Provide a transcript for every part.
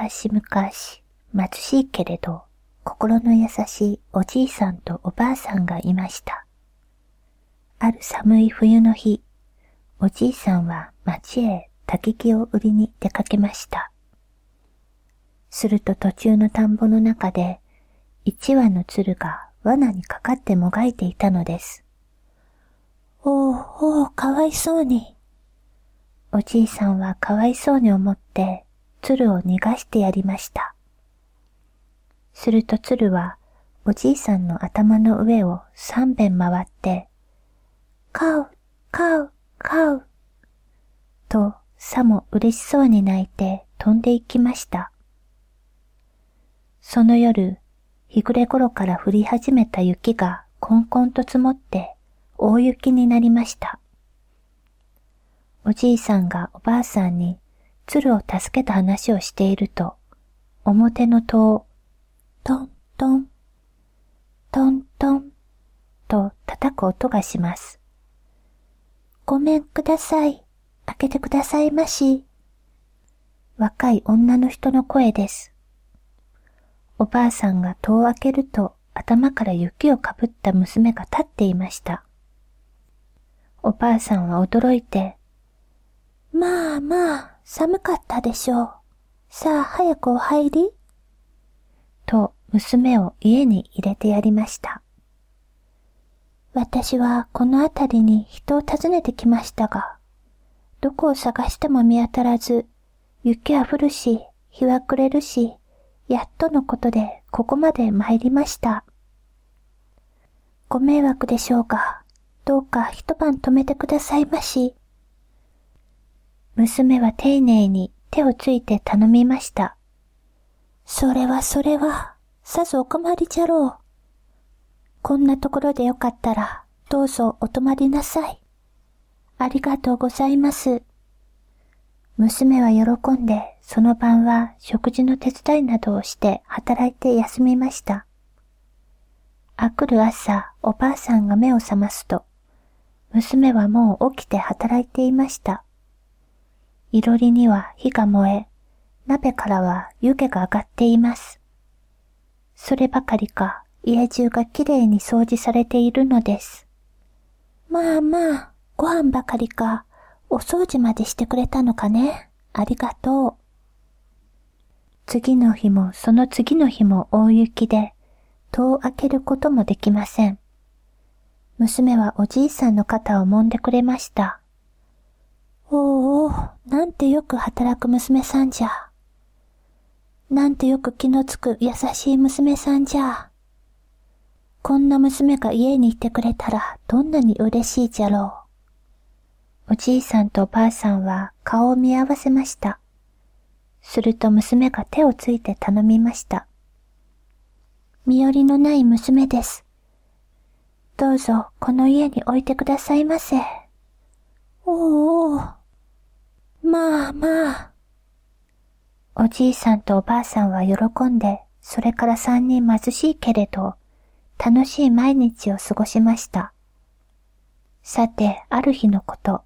昔々、貧しいけれど、心の優しいおじいさんとおばあさんがいました。ある寒い冬の日、おじいさんは町へ焚き木を売りに出かけました。すると途中の田んぼの中で、一羽の鶴が罠にかかってもがいていたのです。おう、おう、かわいそうに。おじいさんはかわいそうに思って、鶴を逃がしてやりました。すると鶴は、おじいさんの頭の上を三遍回って、カウ、カウ、カウ、と、さも嬉しそうに泣いて飛んで行きました。その夜、日暮れ頃から降り始めた雪がこんこんと積もって大雪になりました。おじいさんがおばあさんに鶴を助けた話をしていると、表の戸をトントン、トントンと叩く音がします。ごめんください。開けてくださいまし。若い女の人の声です。おばあさんが戸を開けると頭から雪をかぶった娘が立っていました。おばあさんは驚いて、まあまあ、寒かったでしょう。さあ、早くお入り。と、娘を家に入れてやりました。私はこの辺りに人を訪ねてきましたが、どこを探しても見当たらず、雪は降るし、日は暮れるし、やっとのことでここまで参りました。ご迷惑でしょうが、どうか一晩止めてくださいまし。娘は丁寧に手をついて頼みました。それはそれは、さぞお困りじゃろう。こんなところでよかったら、どうぞお泊まりなさい。ありがとうございます。娘は喜んで、その晩は食事の手伝いなどをして働いて休みました。あくる朝、おばあさんが目を覚ますと、娘はもう起きて働いていました。いろりには火が燃え、鍋からは湯気が上がっています。そればかりか家中がきれいに掃除されているのです。まあまあ、ご飯ばかりか、お掃除までしてくれたのかね。ありがとう。次の日もその次の日も大雪で、戸を開けることもできません。娘はおじいさんの肩を揉んでくれました。おお、なんてよく働く娘さんじゃ。なんてよく気のつく優しい娘さんじゃ。こんな娘が家にいてくれたらどんなに嬉しいじゃろう。おじいさんとおばあさんは顔を見合わせました。すると娘が手をついて頼みました。身寄りのない娘です。どうぞこの家に置いてくださいませ。おうおう。まあまあ。おじいさんとおばあさんは喜んで、それから三人貧しいけれど、楽しい毎日を過ごしました。さて、ある日のこと。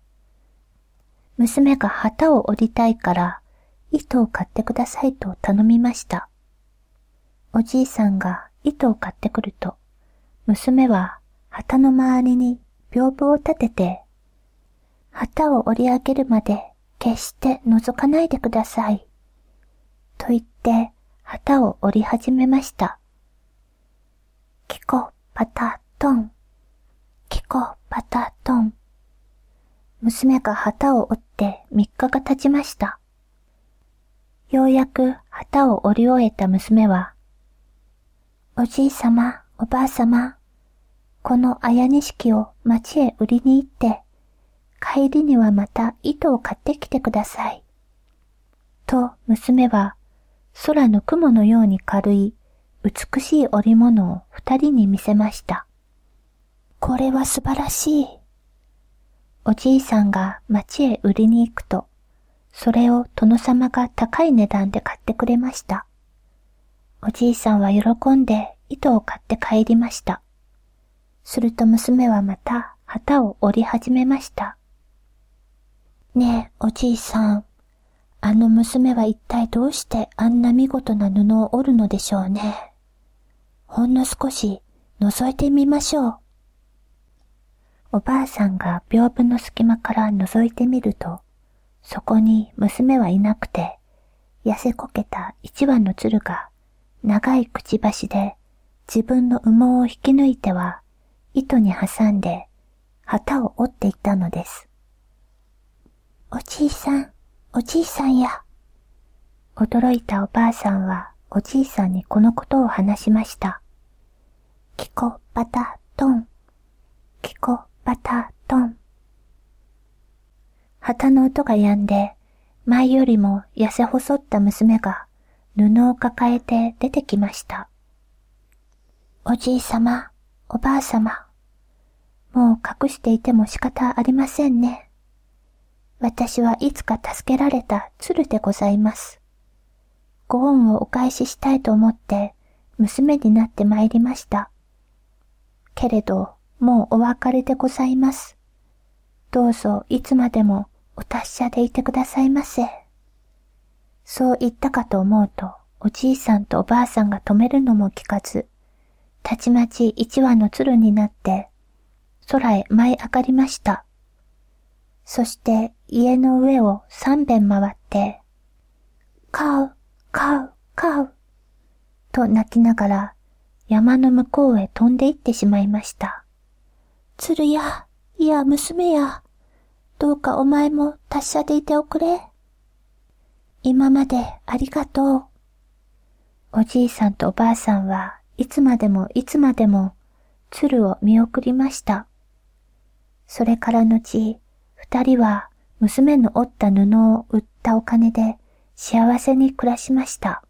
娘が旗を折りたいから、糸を買ってくださいと頼みました。おじいさんが糸を買ってくると、娘は旗の周りに屏風を立てて、旗を折り上げるまで決して覗かないでください。と言って旗を折り始めました。キコパタトン。キコパタトン。娘が旗を折って三日が経ちました。ようやく旗を折り終えた娘は、おじいさま、おばあさま、この綾錦を町へ売りに行って、帰りにはまた糸を買ってきてください。と娘は空の雲のように軽い美しい織物を二人に見せました。これは素晴らしい。おじいさんが町へ売りに行くと、それを殿様が高い値段で買ってくれました。おじいさんは喜んで糸を買って帰りました。すると娘はまた旗を折り始めました。ねえ、おじいさん、あの娘は一体どうしてあんな見事な布を織るのでしょうね。ほんの少し覗いてみましょう。おばあさんが屏風の隙間から覗いてみると、そこに娘はいなくて、痩せこけた一羽の鶴が長いくちばしで自分の羽毛を引き抜いては糸に挟んで旗を折っていったのです。おじいさん、おじいさんや。驚いたおばあさんはおじいさんにこのことを話しました。キコバタトン、キコバタトン。旗の音が止んで、前よりも痩せ細った娘が布を抱えて出てきました。おじいさま、おばあさま、もう隠していても仕方ありませんね。私はいつか助けられた鶴でございます。ご恩をお返ししたいと思って娘になって参りました。けれど、もうお別れでございます。どうぞいつまでもお達者でいてくださいませ。そう言ったかと思うと、おじいさんとおばあさんが止めるのも聞かず、たちまち一羽の鶴になって、空へ舞い上がりました。そして家の上を三遍回って、カウ、カウ、カウ、と泣きながら山の向こうへ飛んで行ってしまいました。鶴や、いや娘や、どうかお前も達者でいておくれ。今までありがとう。おじいさんとおばあさんはいつまでもいつまでも鶴を見送りました。それから後、二人は娘の折った布を売ったお金で幸せに暮らしました。